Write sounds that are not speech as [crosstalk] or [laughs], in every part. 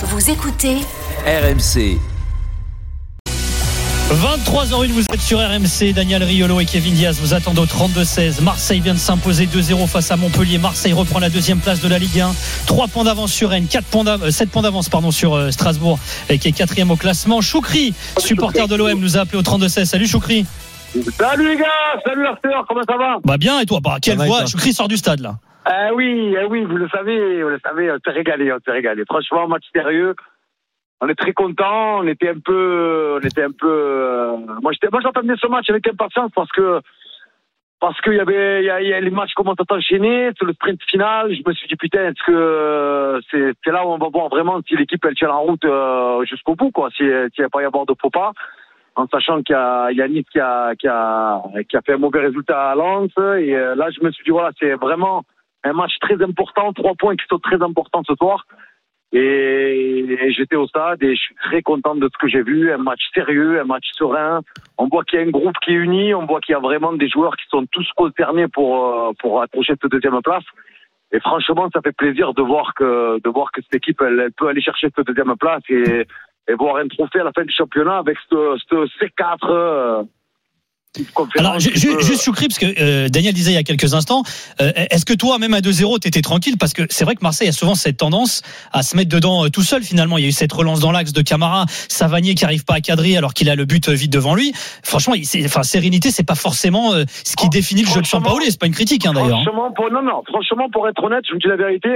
Vous écoutez RMC. 23h01, vous êtes sur RMC. Daniel Riolo et Kevin Diaz vous attendent au 32-16. Marseille vient de s'imposer 2-0 face à Montpellier. Marseille reprend la deuxième place de la Ligue 1. 3 points d'avance sur Rennes, 4 points d'avance, 7 points d'avance pardon, sur euh, Strasbourg, et qui est quatrième au classement. Choukri, supporter de l'OM, nous a appelé au 32-16. Salut Choukri. Salut les gars, salut Arthur, comment ça va? Bah bien, et toi? Bah, Quelle voix Choukri sort du stade là. Eh oui, eh oui, vous le savez, vous le savez, on s'est régalé, on s'est régalé. Franchement, match sérieux. On est très content, on était un peu, on était un peu. euh, moi, j'étais, moi, j'attendais ce match avec impatience parce que parce qu'il y avait, il y a, y a les matchs commencent à s'enchaîner, c'est le sprint final. Je me suis dit putain, est-ce que euh, c'est, c'est là où on va voir vraiment si l'équipe elle tient la route euh, jusqu'au bout, quoi, si s'il n'y a pas y avoir de faux pas en sachant qu'il y a Yannick qui a, qui a, qui a fait un mauvais résultat à Lens. Et là, je me suis dit, voilà, c'est vraiment un match très important, trois points qui sont très importants ce soir. Et, j'étais au stade et je suis très content de ce que j'ai vu. Un match sérieux, un match serein. On voit qu'il y a un groupe qui est uni, on voit qu'il y a vraiment des joueurs qui sont tous concernés pour, euh, pour accrocher cette deuxième place. Et franchement, ça fait plaisir de voir que, de voir que cette équipe, elle peut aller chercher cette deuxième place et, et voir un trophée à la fin du championnat avec ce, ce C4. Alors, ju- peut- juste Choukri, parce que euh, Daniel disait il y a quelques instants, euh, est-ce que toi, même à 2-0, t'étais tranquille? Parce que c'est vrai que Marseille a souvent cette tendance à se mettre dedans euh, tout seul finalement. Il y a eu cette relance dans l'axe de Camara, Savanier qui arrive pas à cadrer alors qu'il a le but vite devant lui. Franchement, enfin, sérénité, c'est pas forcément ce qui définit le jeu de Sampaoli. C'est pas une critique hein, d'ailleurs. hein. Franchement, pour, non, non, franchement, pour être honnête, je vous dis la vérité,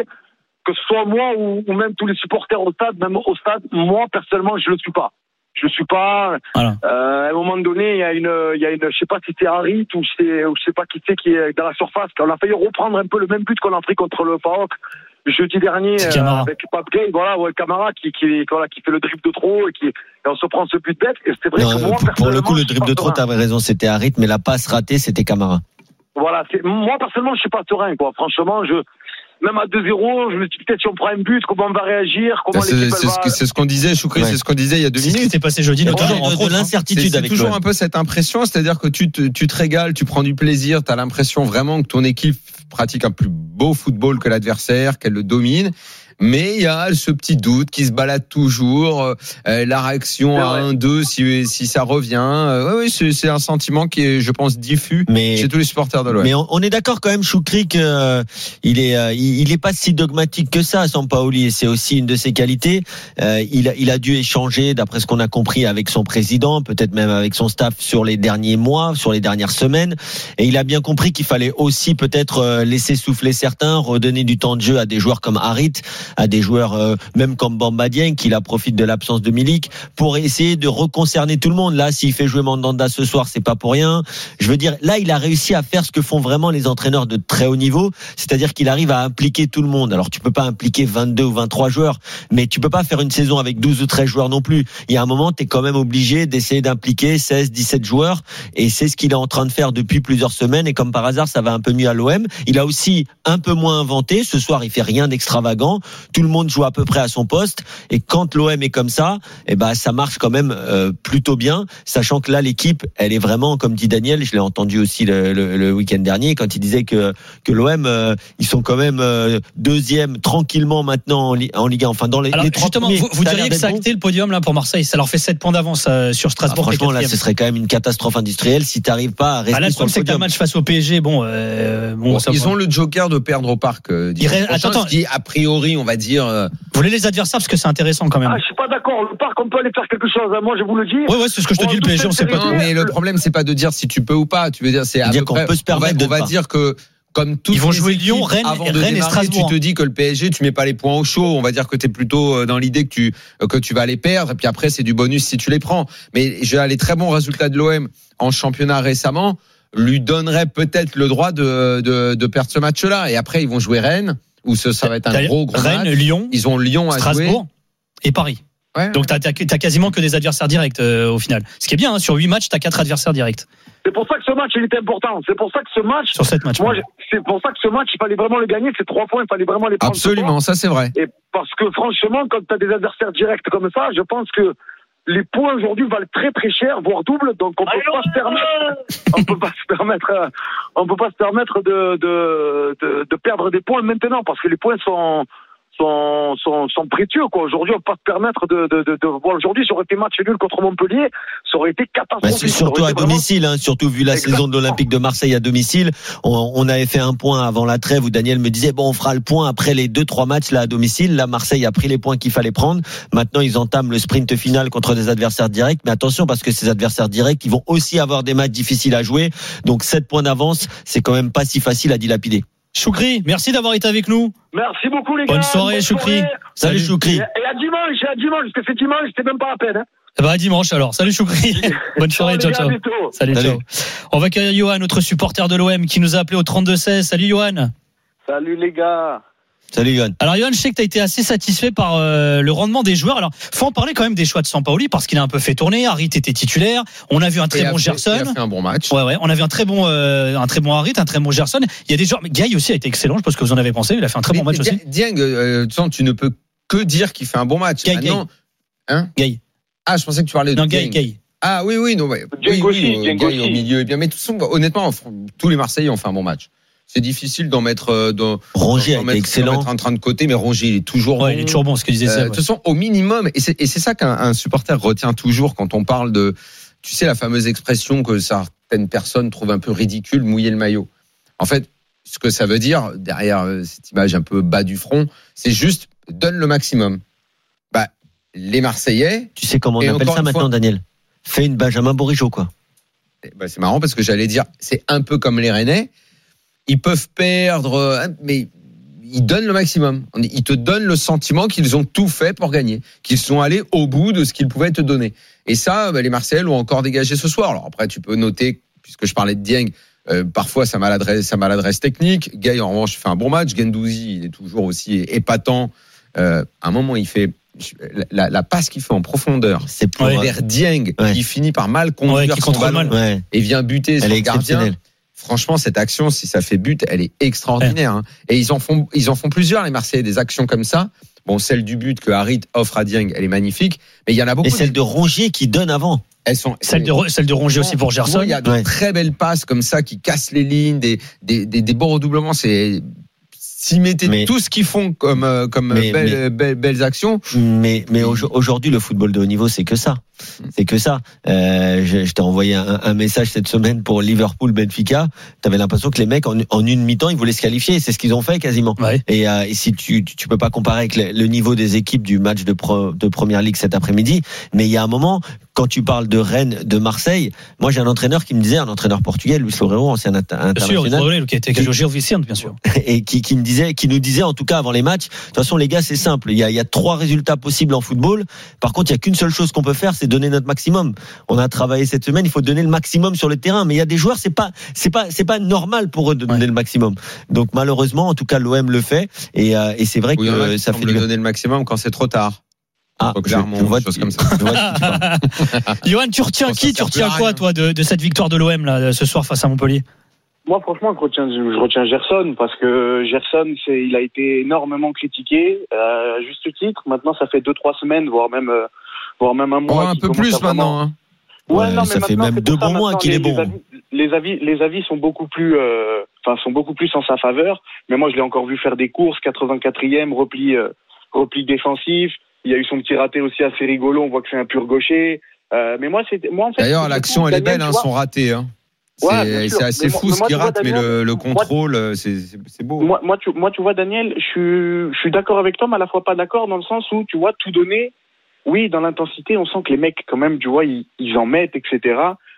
que ce soit moi ou, ou même tous les supporters au stade, même au stade, moi, personnellement, je le suis pas. Je suis pas. Voilà. Euh, à un moment donné, il y a une, il y a une, je sais pas si c'est Harit ou c'est, ou je sais pas qui c'est qui est dans la surface. On a failli reprendre un peu le même but qu'on a pris contre le PAOK jeudi dernier euh, avec Pape Gay, voilà, ouais, Camara qui, qui, voilà, qui fait le dribble de trop et qui, et on se prend ce but bête. Et c'est vrai Non, que moi, pour- pour le coup, le dribble de trop, t'avais raison, c'était Harit, mais la passe ratée, c'était Camara. Voilà, moi personnellement, je suis pas serein, quoi. Franchement, je, même à 2-0, je me dis peut-être si on prend un but, comment on va réagir, comment Bah, C'est c'est ce va. que- c'est ce qu'on disait, Choukri, Ouais. c'est ce qu'on disait il y a deux C'est ce qui minutes. s'est passé jeudi, Il y a notamment. de, hein. C'est l'incertitude c'est avec toujours un peu cette impression, c'est-à-dire que tu te, tu te régales, tu prends du plaisir, tu as l'impression vraiment que ton équipe pratique un plus beau football que l'adversaire, qu'elle le domine. Mais il y a ce petit doute qui se balade toujours, euh, euh, la réaction à vrai. 1-2 si, si ça revient. Euh, ouais, ouais, c'est c'est un sentiment qui est, je pense, diffus Mais, chez tous les supporters de l'OM. mais on, on est d'accord quand même, Choukri, que euh, est, euh, il, il est pas si dogmatique que ça, Sampaoli, et c'est aussi une de ses qualités. Euh, il, a, il a dû échanger, d'après ce qu'on a compris, avec son président, peut-être même avec son staff sur les derniers mois, sur les dernières semaines, et il a bien compris qu'il fallait aussi peut-être laisser souffler certains, redonner du temps de jeu à des joueurs comme Harit, à des joueurs euh, même comme Bamba Dieng, qui la profite de l'absence de Milik, pour essayer de reconcerner tout le monde. Là, s'il fait jouer Mandanda ce soir, c'est pas pour rien. Je veux dire, là, il a réussi à faire ce que font vraiment les entraîneurs de très haut niveau, c'est-à-dire qu'il arrive à impliquer tout le monde. Alors, tu peux pas impliquer 22 ou 23 joueurs, mais tu peux pas faire une saison avec 12 ou 13 joueurs non plus. Il y a un moment, tu es quand même obligé d'essayer d'impliquer 16, 17 joueurs, et c'est ce qu'il est en train de faire depuis plusieurs semaines, et comme par hasard, ça va un peu mieux à l'OM. Il a aussi un peu moins inventé. Ce soir, il fait rien d'extravagant. Tout le monde joue à peu près à son poste, et quand l'OM est comme ça, eh ben, ça marche quand même euh, plutôt bien, sachant que là, l'équipe, elle est vraiment, comme dit Daniel, je l'ai entendu aussi le, le- le week-end dernier, quand il disait que, que l'OM, euh, ils sont quand même euh, deuxième tranquillement maintenant en, Li- en Ligue 1. Enfin, dans les, Alors les trois justement, premiers, vous, vous diriez que ça a bon. le podium là pour Marseille. Ça leur fait 7 points d'avance euh, sur Ah, Strasbourg. est franchement, là, ce serait quand même une catastrophe industrielle si tu n'arrives pas à rester Ah, là, le sur problème, le c'est que t'as le podium. match face au PSG. Bon, euh, bon, Bon, ça ils ont le joker de perdre au parc. euh, reste- prochain, attends, ce qui, a priori, on va dire. euh, Vous voulez les adversaires parce que c'est intéressant quand même. Ah, je suis pas d'accord. Le parc, on peut aller faire quelque chose. hein. Moi, je vous le dis. Ouais, c'est ce que je te dis. Le PSG, on sait pas. Non, mais le problème, c'est pas de dire si tu peux ou pas. Tu veux dire, c'est à Dire peu qu'on peut se permettre on va, pas. dire que comme toutes Ils vont les jouer équipes, Lyon, Rennes, avant de Rennes et Strasbourg. Tu te dis que le PSG, tu mets pas les points au chaud. On va dire que tu es plutôt euh, dans l'idée que tu euh, que tu vas les perdre. Et puis après, c'est du bonus si tu les prends. Mais je, les très bons résultats de l'OM en championnat récemment lui donneraient peut-être le droit de, de, de perdre ce match-là. Et après, ils vont jouer Rennes, où ce, ça va être un gros, gros Rennes, match. Lyon, Ils ont Lyon à jouer. Strasbourg et Paris. Ouais. Donc t'as as, quasiment que des adversaires directs euh, au final. Ce qui est bien, hein, sur 8 matchs, t'as 4 adversaires directs. C'est pour ça que ce match, il était important. C'est pour ça que ce match, Sur 7 matchs. moi, c'est pour ça que ce match, il fallait vraiment le gagner. Ces trois points, il fallait vraiment les prendre. Absolument, ça c'est vrai. Et parce que franchement, quand tu as des adversaires directs comme ça, je pense que les points aujourd'hui valent très très cher, voire double. Donc on peut pas se permettre, [laughs] on peut pas se permettre, euh, on peut pas se permettre de de, de, de perdre des points maintenant parce que les points sont sont, sont, sont précieux. Quoi. Aujourd'hui, on peut pas se permettre de, de, de, de... Bon, aujourd'hui, ça aurait été match nul contre Montpellier, ça aurait été Bah, catastrophique. c'est Ça surtout à vraiment- domicile, hein, surtout vu la Exactement. saison de l'Olympique de Marseille à domicile. On, on avait fait un point avant la trêve où Daniel me disait bon, on fera le point après les deux trois matchs là à domicile. Là, Marseille a pris les points qu'il fallait prendre. Maintenant, ils entament le sprint final contre des adversaires directs. Mais attention parce que ces adversaires directs, ils vont aussi avoir des matchs difficiles à jouer. Donc 7 points d'avance, c'est quand même pas si facile à dilapider. Choukri, merci d'avoir été avec nous. Merci beaucoup, les gars. Bonne soirée, Choukri. Salut, Salut. Choukri. Et à dimanche, et à dimanche, parce que c'est dimanche, c'était même pas la peine. Hein. Eh ben, à dimanche alors. Salut Choukri. [laughs] Bonne soirée, Ciao, ciao. Salut, Salut. ciao. On va accueillir Johan, notre supporter de l'OM, qui nous a appelé au 32-16. Salut Johan. Salut les gars. Salut Yohan. Alors Johan, je sais que tu as été assez satisfait par euh, le rendement des joueurs. Alors, faut en parler quand même des choix de Sampaoli parce qu'il a un peu fait tourner. Harit était titulaire. On a vu un très Et a bon fait- Gerson. et a fait un bon match. Ouais, ouais. On a vu un très bon, euh, un très bon Harit, un très bon Gerson. Il y a des joueurs. Mais Guy aussi a été excellent. Je pense que vous en avez pensé. Il a fait un très bon match aussi. Dieng, euh, tu ne peux que dire qu'il fait un bon match. Gay, Maintenant, hein Guy. Ah, je pensais que tu parlais de Non, Guy, Dieng. Guy. Ah oui, oui, non, ouais. Dieng oui, euh, au milieu est bien. Mais de toute façon, honnêtement, tous les Marseillais ont fait un bon match. C'est difficile d'en mettre, euh, d'en- Rongier été mettre- d'en excellent. mettre un train de côté, mais Rongier, il est toujours Ouais, bon. il est toujours bon ce que disait Euh, Seb. de toute façon, au minimum, et c'est et c'est ça qu'un un supporter retient toujours quand on parle de, tu sais, la fameuse expression que certaines personnes trouvent un peu ridicule, mouiller le maillot. En fait, ce que ça veut dire, derrière euh, cette image un peu bas du front, c'est juste donne le maximum. Bah, les Marseillais, Tu sais comment on appelle ça maintenant, fois- Daniel? Fais une Benjamin Bourigeau, quoi. bah, c'est marrant parce que j'allais dire, c'est un peu comme les Rennais. Ils peuvent perdre, euh, mais ils donnent le maximum. Ils te donnent le sentiment qu'ils ont tout fait pour gagner, qu'ils sont allés au bout de ce qu'ils pouvaient te donner. Et ça, bah, les Marseillais l'ont encore dégagé ce soir. Alors après, tu peux noter, puisque je parlais de Dieng, euh, parfois sa maladresse, sa maladresse technique. Gay, en revanche, fait un bon match. Gendouzi, il est toujours aussi épatant. Euh, à un moment, il fait la, la passe qu'il fait en profondeur C'est pour. Ouais. vers Dieng, Ouais. qui finit par mal Ouais, conduire qui son contrôle ballon mal. Ouais, et vient buter elle son est gardien. Franchement, cette action, si ça fait but, elle est extraordinaire. hein. Et ils en font, ils en font plusieurs les Marseillais, des actions comme ça. Bon, celle du but que Harit offre à Dieng, elle est magnifique. Mais il y en a beaucoup. Et celle de Rongier qui donne avant. elles sont. Celle de, celle de Rongier aussi pour Gerson. Il y a de Ouais. très belles passes comme ça qui cassent les lignes, des, des, des, des beaux redoublements. C'est s'ils mettaient Mais- tout ce qu'ils font comme, euh, comme Mais- belles, mais- belles, belles actions, Mais, mais au- aujourd'hui, le football de haut niveau, c'est que ça. C'est que ça. Euh, je je t'ai envoyé un, un message cette semaine pour Liverpool-Benfica. T'avais l'impression que les mecs, en, en une mi-temps, ils voulaient se qualifier. C'est ce qu'ils ont fait quasiment. Ouais. Et, euh, et si tu, tu tu peux pas comparer avec le, le niveau des équipes du match de, pro, de première ligue cet après-midi, mais il y a un moment quand tu parles de Rennes, de Marseille, moi j'ai un entraîneur qui me disait, un entraîneur portugais, Luis Loureiro, ancien inter- Bien sûr, international, qui a été Vicente, bien sûr. [laughs] et qui, qui me disait, qui nous disait en tout cas avant les matchs, de toute façon les gars c'est simple, il y a, il y a trois résultats possibles en football. Par contre il y a qu'une seule chose qu'on peut faire, c'est donner notre maximum. On a travaillé cette semaine, il faut donner le maximum sur le terrain. Mais il y a des joueurs, c'est pas, c'est pas, c'est pas normal pour eux de donner Ouais. le maximum. Donc malheureusement, en tout cas l'OM le fait et, euh, et c'est vrai a que qui ça fait bien. donner le maximum quand c'est trop tard. Ah, Contre je, Clermont, je vois, comme ça. [laughs] Johan, tu retiens qui Tu retiens quoi, toi, de, de cette victoire de l'OM là ce soir face à Montpellier? Moi, franchement, je retiens, je retiens Gerson parce que Gerson, c'est, il a été énormément critiqué, euh, à juste titre. Maintenant, ça fait deux, trois semaines, voire même, euh, voire même un Oh, mois. un peu plus vraiment- maintenant. hein. Ouais, Ouais, non, mais ça fait même deux bons mois qu'il les- est bon. Les avis, les avis, les avis sont beaucoup plus, euh, enfin, sont beaucoup plus en sa faveur. Mais moi, je l'ai encore vu faire des courses, 84e, repli, euh, repli défensif. Il y a eu son petit raté aussi assez rigolo. On voit que c'est un pur gaucher. Euh, mais moi, c'est, moi, en fait. D'ailleurs, l'action, elle est Daniel, belle, hein, son raté. Hein. C'est Ouais, assez Mais fou mais ce qu'il vois, rate, mais le, contrôle, euh, c'est beau. Moi, moi, tu, moi, tu vois, Daniel, je suis, je suis d'accord avec toi, mais à la fois pas d'accord dans le sens où, tu vois, tout donner, oui, dans l'intensité, on sent que les mecs, quand même, tu vois, ils, ils en mettent, etc.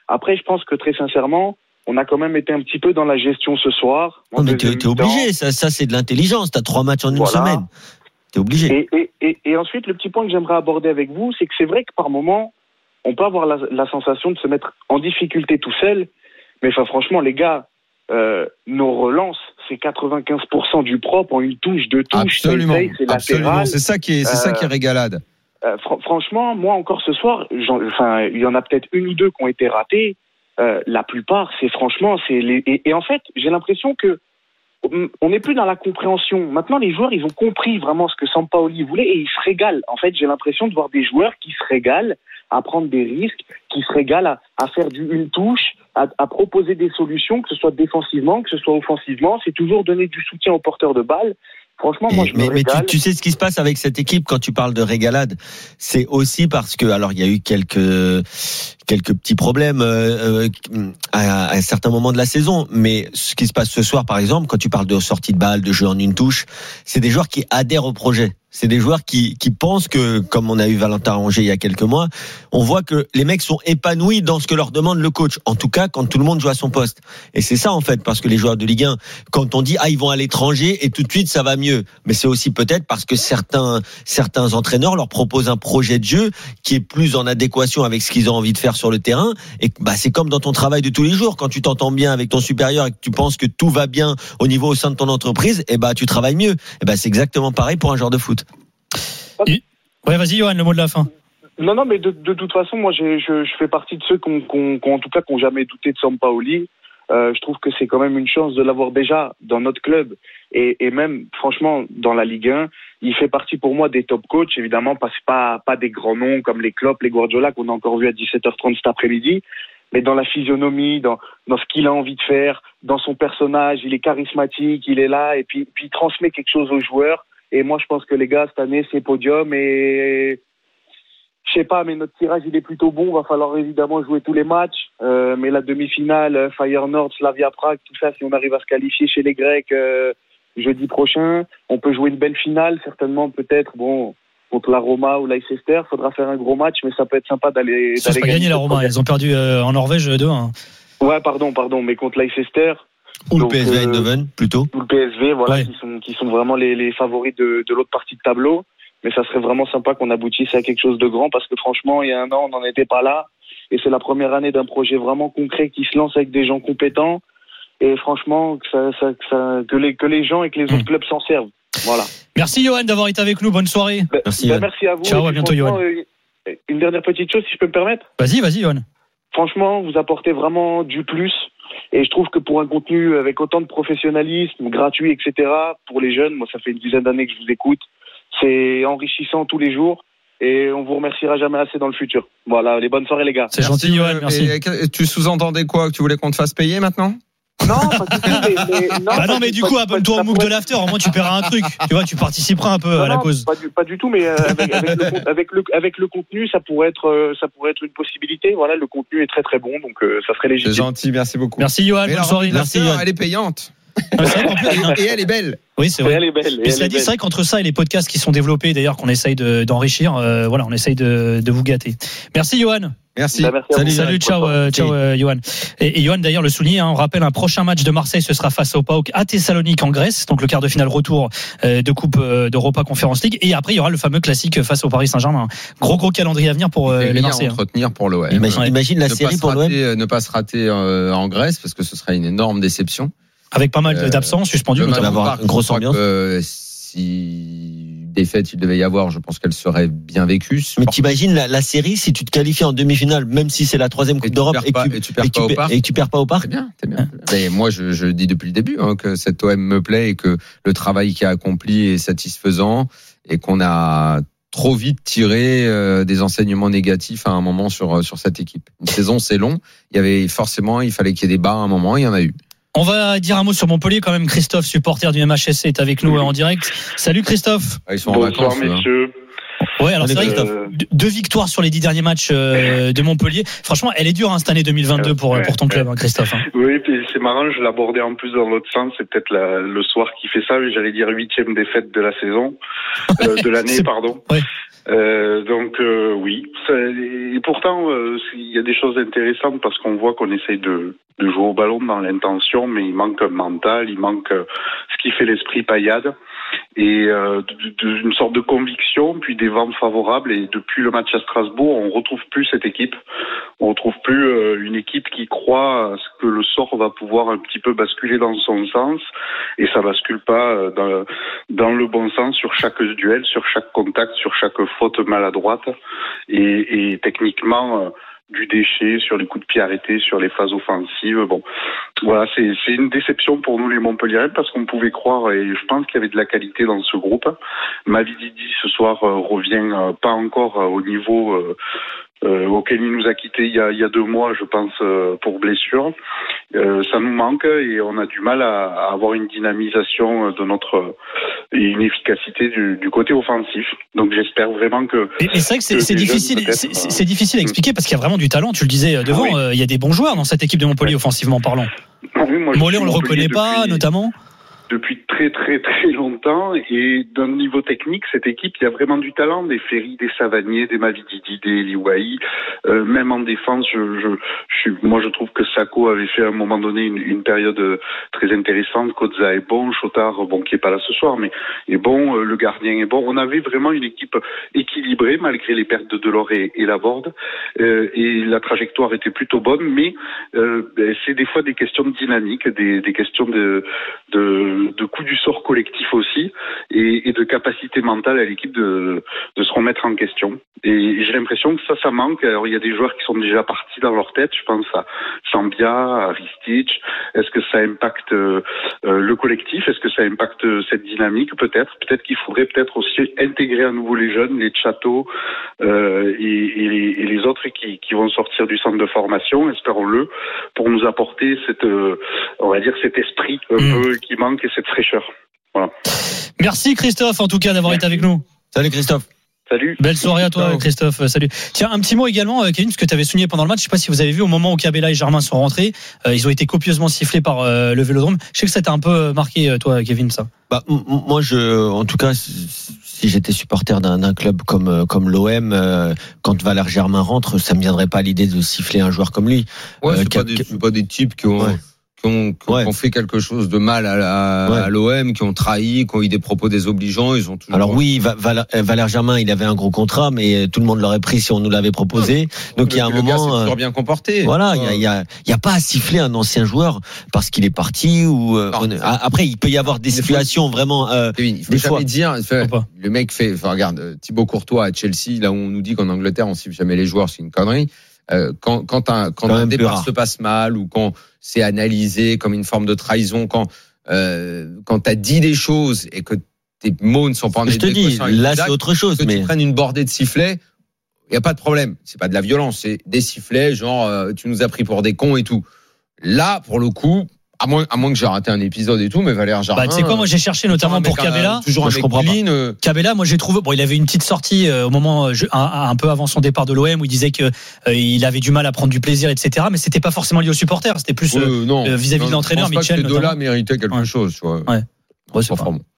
Après, je pense que très sincèrement, on a quand même été un petit peu dans la gestion ce soir. Non, mais t'es obligé, ça, ça c'est de l'intelligence. T'as trois matchs en une Voilà. semaine. T'es obligé. Et, et, et, et ensuite, le petit point que j'aimerais aborder avec vous, c'est que c'est vrai que par moment, on peut avoir la, la sensation de se mettre en difficulté tout seul. Mais enfin, franchement, les gars, euh, nos relances, c'est 95% du propre en une touche, deux touches, Absolument, c'est absolument. latéral. C'est ça qui est, c'est ça qui est Euh, régalade. Euh, fr- franchement, moi encore ce soir, enfin, il y en a peut-être une ou deux qui ont été ratées. La plupart, c'est franchement, c'est les. Et, et en fait, j'ai l'impression que on- n'est plus dans la compréhension. Maintenant, les joueurs, ils ont compris vraiment ce que Sampaoli voulait et ils se régalent. En fait, j'ai l'impression de voir des joueurs qui se régalent à prendre des risques, qui se régalent à, à faire du une touche, à, à proposer des solutions, que ce soit défensivement, que ce soit offensivement. C'est toujours donner du soutien aux porteurs de balles. Franchement, moi, Et- je me mais, mais tu, régale. tu sais ce qui se passe avec cette équipe quand tu parles de régalade, c'est aussi parce que alors il y a eu quelques quelques petits problèmes euh, euh, à, à un certain moment de la saison, mais ce qui se passe ce soir par exemple, quand tu parles de sortie de balle, de jeu en une touche, c'est des joueurs qui adhèrent au projet. C'est des joueurs qui, qui pensent que, comme on a eu Valentin Rongier il y a quelques mois, on voit que les mecs sont épanouis dans ce que leur demande le coach. En tout cas, quand tout le monde joue à son poste. Et c'est ça en fait, parce que les joueurs de Ligue 1, quand on dit ah ils vont à l'étranger et tout de suite ça va mieux, mais c'est aussi peut-être parce que certains certains entraîneurs leur proposent un projet de jeu qui est plus en adéquation avec ce qu'ils ont envie de faire sur le terrain. Et bah c'est comme dans ton travail de tous les jours, quand tu t'entends bien avec ton supérieur et que tu penses que tout va bien au niveau au sein de ton entreprise, et bah tu travailles mieux. Et bah c'est exactement pareil pour un joueur de foot. Ouais, vas-y, Johan, le mot de la fin. Non, non, mais de, de toute façon, moi, je, je fais partie de ceux qui, ont, qui ont- qui ont, en tout cas, qui n'ont jamais douté de Sampaoli. Euh, je trouve que c'est quand même une chance de l'avoir déjà dans notre club et, et même, franchement, dans la Ligue 1. Il fait partie pour moi des top coachs, évidemment, parce pas pas des grands noms comme les Klopp, les Guardiola qu'on a encore vu à 17h30 cet après-midi, mais dans la physionomie, dans, dans ce qu'il a envie de faire, dans son personnage, il est charismatique, il est là et puis, puis il transmet quelque chose aux joueurs. Et moi, je pense que les gars, cette année, c'est podium et je sais pas, mais notre tirage il est plutôt bon. Va falloir évidemment jouer tous les matchs, Euh, mais la demi-finale, euh, Feyenoord, Slavia Prague, tout ça, si on arrive à se qualifier chez les Grecs euh, jeudi prochain, on peut jouer une belle finale, certainement peut-être. Bon, contre la Roma ou Leicester, faudra faire un gros match, mais ça peut être sympa d'aller. Pas gagné la Roma. Ils ont perdu euh, en Norvège 2-1. Ouais, pardon, pardon, mais contre Leicester Ou le PSV euh, Eindhoven plutôt. ou le PSV, voilà, Ouais. qui sont qui sont vraiment les, les favoris de, de l'autre partie de tableau. Mais ça serait vraiment sympa qu'on aboutisse à quelque chose de grand parce que franchement, il y a un an, on n'en était pas là. Et c'est la première année d'un projet vraiment concret qui se lance avec des gens compétents. Et franchement, que, ça, ça- que, ça- que les, que les gens et que les Mm. autres clubs s'en servent. Voilà. Merci, Johan, d'avoir été avec nous. Bonne soirée. Ben, Merci, ben, Johan. merci à vous. Ciao, à bientôt, franchement, euh, Une dernière petite chose, si je peux me permettre. Vas-y, vas-y, Johan. Franchement, vous apportez vraiment du plus. Et je trouve que pour un contenu avec autant de professionnalisme, gratuit, etc., pour les jeunes, moi, ça fait une dizaine d'années que je vous écoute, c'est enrichissant tous les jours. Et on vous remerciera jamais assez dans le futur. Voilà, les bonnes soirées, les gars. C'est gentil, euh, Merci. et que- tu sous-entendais quoi Que tu voulais qu'on te fasse payer maintenant? Non, pas du tout, mais, mais- [laughs] non, Ah pas non, mais du coup, abonne-toi au MOOC de l'after. Au moins, tu paieras un truc. Tu vois, tu participeras un peu Non, à la non, cause. Pas du, pas du tout, mais euh, avec, avec le, con- avec, le, avec le contenu, ça pourrait être, euh, ça pourrait être une possibilité. Voilà, le contenu est très très bon, donc euh, ça serait C'est légitime. gentil, merci beaucoup. Merci, Johan. Bonne soirée. Merci, elle est payante. Plus- Et elle est belle. Oui, c'est Et vrai. elle est belle. et Mais elle cela est dit, c'est vrai qu'entre ça et les podcasts qui sont développés, d'ailleurs, qu'on essaye de- d'enrichir, euh, voilà, on essaye de, de vous gâter. Merci, Johan. Merci. Bah, merci Salut. Salut, ciao, euh, ciao, euh, Johan. Et, et Johan, d'ailleurs, le souligne, hein, on rappelle un prochain match de Marseille, ce sera face au PAOK à Thessalonique en Grèce, donc le quart de finale retour euh, de Coupe euh, d'Europa Conference League. Et après, il y aura le fameux classique face au Paris Saint-Germain. Gros, gros calendrier à venir pour euh, Et les à Marseillais. hein. entretenir pour l'OM. Imagine, la ne série pour l'OM. rater, ne pas se rater euh, en Grèce parce que ce serait une énorme déception. Avec pas mal Euh, d'absents suspendus, Le match notamment. va avoir une grosse ambiance. que, euh, si défaite il devait y avoir, je pense qu'elle serait bien vécue. Mais t'imagines la, la série si tu te qualifies en demi-finale, même si c'est la troisième Coupe d'Europe et, pas- que tu- et tu perds et pas au parc. et que tu perds pas au parc. C'est bien, bien. Mais moi, je, je dis depuis le début hein, que cet OM me plaît et que le travail qui a accompli est satisfaisant et qu'on a trop vite tiré euh, des enseignements négatifs à un moment sur sur cette équipe. Une saison, c'est long. Il y avait forcément, il fallait qu'il y ait des bas à un moment. Il y en a eu. On va dire un mot sur Montpellier quand même. Christophe, supporter du MHSC, est avec nous euh, en direct. Salut Christophe. Ah, Ils sont en Bonsoir vacances. hein. messieurs. Ouais, alors c'est vrai que Euh, deux- victoires sur les dix derniers matchs euh, de Montpellier. Franchement, elle est dure hein, cette année 2022 pour, pour ton club, hein, Christophe. hein. oui, puis c'est marrant, je l'abordais en plus dans l'autre sens. C'est peut-être la- le soir qui fait ça. mais J'allais dire huitième défaite de la saison, euh, de [laughs] l'année, pardon. ouais. Euh, donc euh, oui, et pourtant euh, il y a des choses intéressantes parce qu'on voit qu'on essaye de, de jouer au ballon dans l'intention, mais il manque un mental, il manque euh, ce qui fait l'esprit paillade et euh, de- de- une sorte de conviction, puis des ventes favorables. Et depuis le match à Strasbourg, on retrouve plus cette équipe. On retrouve plus euh, une équipe qui croit que le sort va pouvoir un petit peu basculer dans son sens, et ça bascule pas euh, dans, dans le bon sens sur chaque duel, sur chaque contact, sur chaque faute maladroite, et, et techniquement. euh, du déchet, sur les coups de pied arrêtés, sur les phases offensives. Bon, voilà, c'est une déception pour nous les Montpelliérains parce qu'on pouvait croire et je pense qu'il y avait de la qualité dans ce groupe. Mavididi ce soir euh, revient euh, pas encore euh, au niveau euh, euh, auquel il nous a quittés il y a, il y a deux mois, je pense, euh, pour blessure. Euh, ça nous manque et on a du mal à, à avoir une dynamisation de notre et une efficacité du, du côté offensif. Donc j'espère vraiment que. Et, et c'est vrai que c'est difficile, c'est- euh, difficile à expliquer parce qu'il y a vraiment du talent. Tu le disais euh, devant, oui. euh, il y a des bons joueurs dans cette équipe de Montpellier Ouais. offensivement parlant. Oui, moi, je Mollet, on le reconnaît pas, notamment. Depuis très très très longtemps. Et d'un niveau technique cette équipe il y a vraiment du talent. Des Ferry des Savanier des Mavididi des Liwaï euh, même en défense je, je, moi je trouve que Sako avait fait à un moment donné une, une période euh, très intéressante. Koza est bon. Chotard bon qui est pas là ce soir mais est bon. Euh, le gardien est bon. On avait vraiment une équipe équilibrée malgré les pertes de Delors et, et Laborde. Euh, et la trajectoire était plutôt bonne mais euh, ben, c'est des fois des questions de dynamique des, des questions de de, de coup du sort collectif aussi et, et de capacité mentale à l'équipe de, de se remettre en question. Et j'ai l'impression que ça, ça manque. Alors il y a des joueurs qui sont déjà partis dans leur tête. Je pense à Sambia, à Ristich. Est-ce que ça impacte euh, euh, le collectif? Est-ce que ça impacte cette dynamique? Peut-être. Peut-être qu'il faudrait peut-être aussi intégrer à nouveau les jeunes, les châteaux euh, et, et, les, et les autres qui, qui vont sortir du centre de formation, espérons-le, pour nous apporter cette, euh, on va dire, cet esprit un Mm. peu qui manque et cette fraîcheur. Merci Christophe, en tout cas, d'avoir été avec nous. Salut Christophe. Salut. Belle soirée à toi, Ciao. Christophe. Euh, Salut. Tiens, un petit mot également, euh, Kevin, ce que tu avais souligné pendant le match. Je sais pas si vous avez vu au moment où Cabella et Germain sont rentrés, euh, ils ont été copieusement sifflés par euh, le Vélodrome. Je sais que ça t'a un peu marqué, toi, Kevin, ça. Bah, moi, je, en tout cas, si j'étais supporter d'un club comme comme l'OM, euh, quand Valère Germain rentre, ça me viendrait pas à l'idée de siffler un joueur comme lui. Ouais, Euh, c'est pas, des- pas des types qui ont, Ouais. Qui ont, qui ont- Ouais. qui ont fait quelque chose de mal à, la- Ouais. à l'OM, qui ont trahi, qui ont eu des propos désobligeants. Ils ont toujours. Alors oui, Va- Val- euh, Valère Germain, il avait un gros contrat, mais euh, tout le monde l'aurait pris si on nous l'avait proposé. Donc il y a un le gars moment. euh, toujours bien comporté. Voilà, il y a, il y, a, il y a pas à siffler un ancien joueur parce qu'il est parti ou euh, Non. on- a- après il peut y avoir des situations vraiment. euh, il faut Des jamais fois. dire. fait, le mec fait. Enfin, regarde, euh, Thibaut Courtois à Chelsea, là où on nous dit qu'en Angleterre on siffle jamais les joueurs, c'est une connerie. Euh, quand quand un quand, Quand un même plus départ se passe mal ou quand c'est analysé comme une forme de trahison, quand euh, quand t'as dit des choses et que tes mots ne sont pas en je te dis, là c'est autre chose, que mais tu prennes une bordée de sifflets, il y a pas de problème. C'est pas de la violence, c'est des sifflets, genre euh, tu nous as pris pour des cons et tout. Là, pour le coup, à moins, à moins que j'ai raté un épisode et tout, mais Valère Germain. Bah, tu sais quoi, moi j'ai cherché notamment un pour Cabella. Toujours un mec clean, euh, Cabella, moi j'ai trouvé, bon, il avait une petite sortie euh, au moment, euh, un, peu avant son départ de l'OM où il disait que euh, il avait du mal à prendre du plaisir, etc. Mais c'était pas forcément lié aux supporters, c'était plus. euh, euh, euh, vis-à-vis de l'entraîneur, que ces deux-là notamment. méritait quelque chose, tu vois. Ouais.